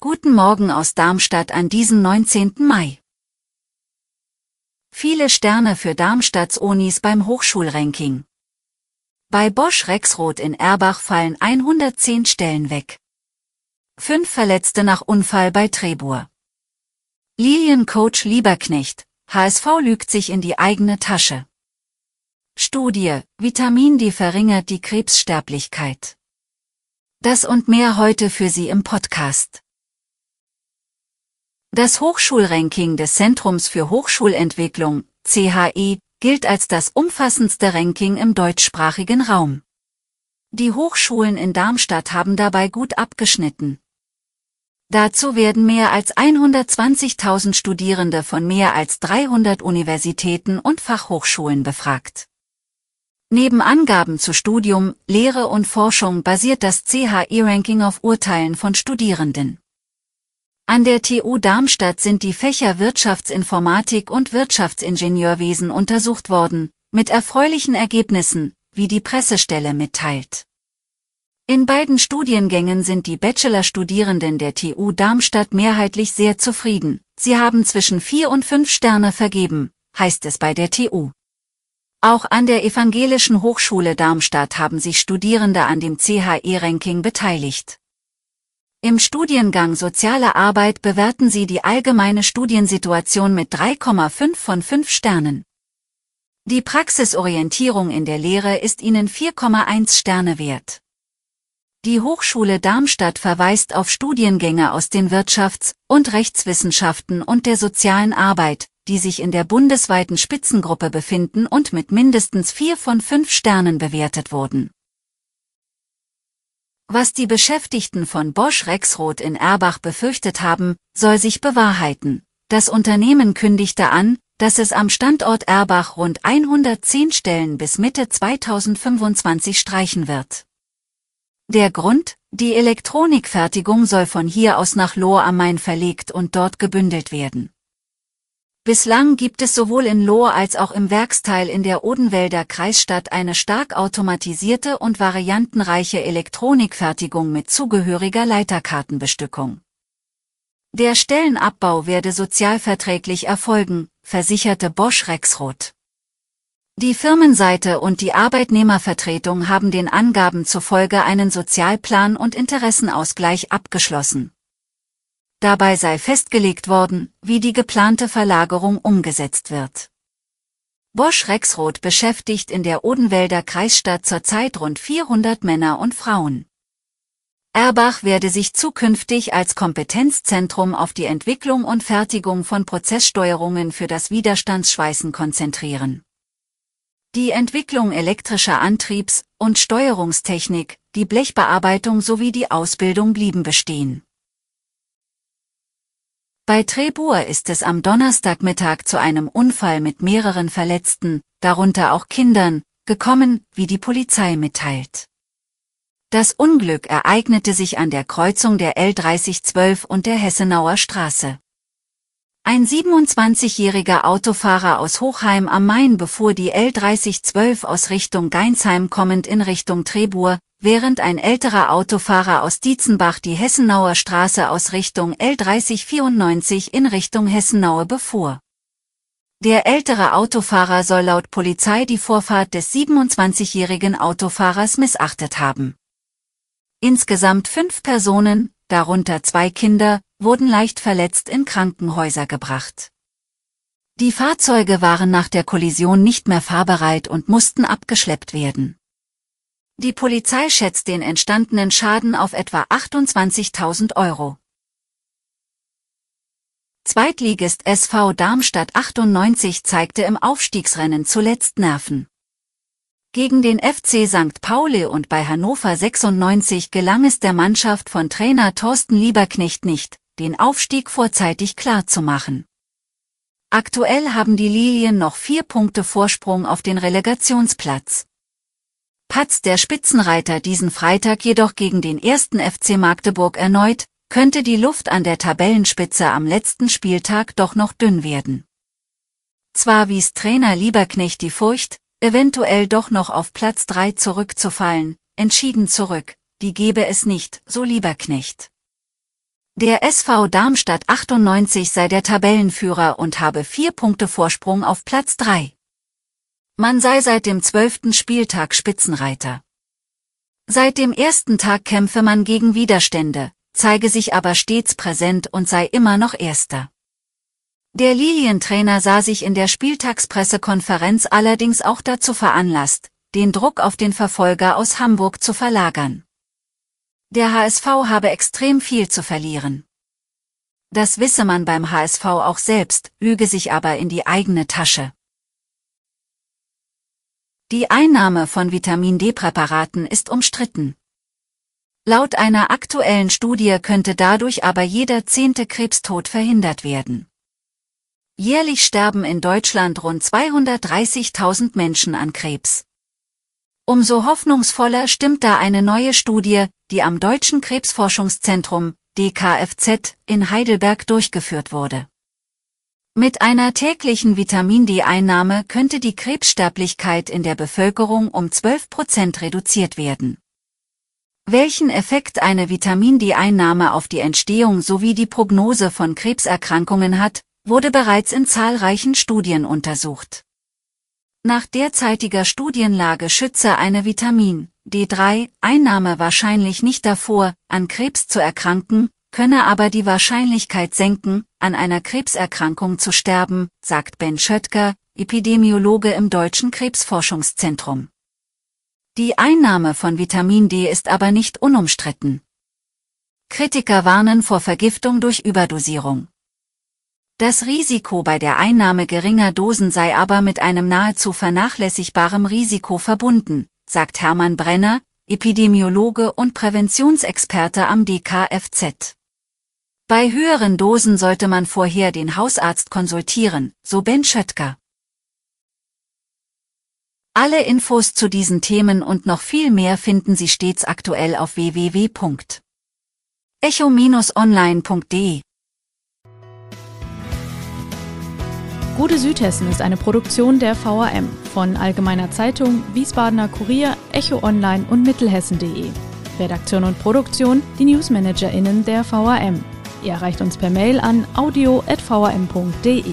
Guten Morgen aus Darmstadt an diesem 19. Mai. Viele Sterne für Darmstadts Unis beim Hochschulranking. Bei Bosch Rexroth in Erbach fallen 110 Stellen weg. Fünf Verletzte nach Unfall bei Trebur. Liliencoach Lieberknecht, HSV lügt sich in die eigene Tasche. Studie, Vitamin D verringert die Krebssterblichkeit. Das und mehr heute für Sie im Podcast. Das Hochschulranking des Zentrums für Hochschulentwicklung, CHE, gilt als das umfassendste Ranking im deutschsprachigen Raum. Die Hochschulen in Darmstadt haben dabei gut abgeschnitten. Dazu werden mehr als 120.000 Studierende von mehr als 300 Universitäten und Fachhochschulen befragt. Neben Angaben zu Studium, Lehre und Forschung basiert das CHE-Ranking auf Urteilen von Studierenden. An der TU Darmstadt sind die Fächer Wirtschaftsinformatik und Wirtschaftsingenieurwesen untersucht worden, mit erfreulichen Ergebnissen, wie die Pressestelle mitteilt. In beiden Studiengängen sind die Bachelorstudierenden der TU Darmstadt mehrheitlich sehr zufrieden. Sie haben zwischen vier und fünf Sterne vergeben, heißt es bei der TU. Auch an der Evangelischen Hochschule Darmstadt haben sich Studierende an dem CHE-Ranking beteiligt. Im Studiengang Soziale Arbeit bewerten sie die allgemeine Studiensituation mit 3,5 von 5 Sternen. Die Praxisorientierung in der Lehre ist ihnen 4,1 Sterne wert. Die Hochschule Darmstadt verweist auf Studiengänge aus den Wirtschafts- und Rechtswissenschaften und der sozialen Arbeit, die sich in der bundesweiten Spitzengruppe befinden und mit mindestens vier von fünf Sternen bewertet wurden. Was die Beschäftigten von Bosch Rexroth in Erbach befürchtet haben, soll sich bewahrheiten. Das Unternehmen kündigte an, dass es am Standort Erbach rund 110 Stellen bis Mitte 2025 streichen wird. Der Grund, die Elektronikfertigung soll von hier aus nach Lohr am Main verlegt und dort gebündelt werden. Bislang gibt es sowohl in Lohr als auch im Werksteil in der Odenwälder Kreisstadt eine stark automatisierte und variantenreiche Elektronikfertigung mit zugehöriger Leiterkartenbestückung. Der Stellenabbau werde sozialverträglich erfolgen, versicherte Bosch Rexroth. Die Firmenseite und die Arbeitnehmervertretung haben den Angaben zufolge einen Sozialplan und Interessenausgleich abgeschlossen. Dabei sei festgelegt worden, wie die geplante Verlagerung umgesetzt wird. Bosch Rexroth beschäftigt in der Odenwälder Kreisstadt zurzeit rund 400 Männer und Frauen. Erbach werde sich zukünftig als Kompetenzzentrum auf die Entwicklung und Fertigung von Prozesssteuerungen für das Widerstandsschweißen konzentrieren. Die Entwicklung elektrischer Antriebs- und Steuerungstechnik, die Blechbearbeitung sowie die Ausbildung blieben bestehen. Bei Trebur ist es am Donnerstagmittag zu einem Unfall mit mehreren Verletzten, darunter auch Kindern, gekommen, wie die Polizei mitteilt. Das Unglück ereignete sich an der Kreuzung der L3012 und der Hessenauer Straße. Ein 27-jähriger Autofahrer aus Hochheim am Main befuhr die L3012 aus Richtung Geinsheim kommend in Richtung Trebur, während ein älterer Autofahrer aus Dietzenbach die Hessenauer Straße aus Richtung L3094 in Richtung Hessenaue befuhr. Der ältere Autofahrer soll laut Polizei die Vorfahrt des 27-jährigen Autofahrers missachtet haben. Insgesamt fünf Personen, darunter zwei Kinder, wurden leicht verletzt in Krankenhäuser gebracht. Die Fahrzeuge waren nach der Kollision nicht mehr fahrbereit und mussten abgeschleppt werden. Die Polizei schätzt den entstandenen Schaden auf etwa 28.000 Euro. Zweitligist SV Darmstadt 98 zeigte im Aufstiegsrennen zuletzt Nerven. Gegen den FC St. Pauli und bei Hannover 96 gelang es der Mannschaft von Trainer Thorsten Lieberknecht nicht, den Aufstieg vorzeitig klar zu machen. Aktuell haben die Lilien noch vier Punkte Vorsprung auf den Relegationsplatz. Patzt der Spitzenreiter diesen Freitag jedoch gegen den ersten FC Magdeburg erneut, könnte die Luft an der Tabellenspitze am letzten Spieltag doch noch dünn werden. Zwar wies Trainer Lieberknecht die Furcht, eventuell doch noch auf Platz 3 zurückzufallen, entschieden zurück, die gebe es nicht, so Lieberknecht. Der SV Darmstadt 98 sei der Tabellenführer und habe vier Punkte Vorsprung auf Platz 3. Man sei seit dem zwölften Spieltag Spitzenreiter. Seit dem ersten Tag kämpfe man gegen Widerstände, zeige sich aber stets präsent und sei immer noch Erster. Der Lilientrainer sah sich in der Spieltagspressekonferenz allerdings auch dazu veranlasst, den Druck auf den Verfolger aus Hamburg zu verlagern. Der HSV habe extrem viel zu verlieren. Das wisse man beim HSV auch selbst, lüge sich aber in die eigene Tasche. Die Einnahme von Vitamin D-Präparaten ist umstritten. Laut einer aktuellen Studie könnte dadurch aber jeder zehnte Krebstod verhindert werden. Jährlich sterben in Deutschland rund 230.000 Menschen an Krebs. Umso hoffnungsvoller stimmt da eine neue Studie, die am Deutschen Krebsforschungszentrum DKFZ in Heidelberg durchgeführt wurde. Mit einer täglichen Vitamin D-Einnahme könnte die Krebssterblichkeit in der Bevölkerung um 12 Prozent reduziert werden. Welchen Effekt eine Vitamin D-Einnahme auf die Entstehung sowie die Prognose von Krebserkrankungen hat, wurde bereits in zahlreichen Studien untersucht. Nach derzeitiger Studienlage schütze eine Vitamin D3-Einnahme wahrscheinlich nicht davor, an Krebs zu erkranken, könne aber die Wahrscheinlichkeit senken, an einer Krebserkrankung zu sterben, sagt Ben Schöttger, Epidemiologe im Deutschen Krebsforschungszentrum. Die Einnahme von Vitamin D ist aber nicht unumstritten. Kritiker warnen vor Vergiftung durch Überdosierung. Das Risiko bei der Einnahme geringer Dosen sei aber mit einem nahezu vernachlässigbaren Risiko verbunden, sagt Hermann Brenner, Epidemiologe und Präventionsexperte am DKFZ. Bei höheren Dosen sollte man vorher den Hausarzt konsultieren, so Ben Schöttger. Alle Infos zu diesen Themen und noch viel mehr finden Sie stets aktuell auf www.echo-online.de. Gute Südhessen ist eine Produktion der VRM von Allgemeiner Zeitung, Wiesbadener Kurier, Echo Online und Mittelhessen.de. Redaktion und Produktion die NewsmanagerInnen der VRM. Ihr erreicht uns per Mail an audio.vrm.de.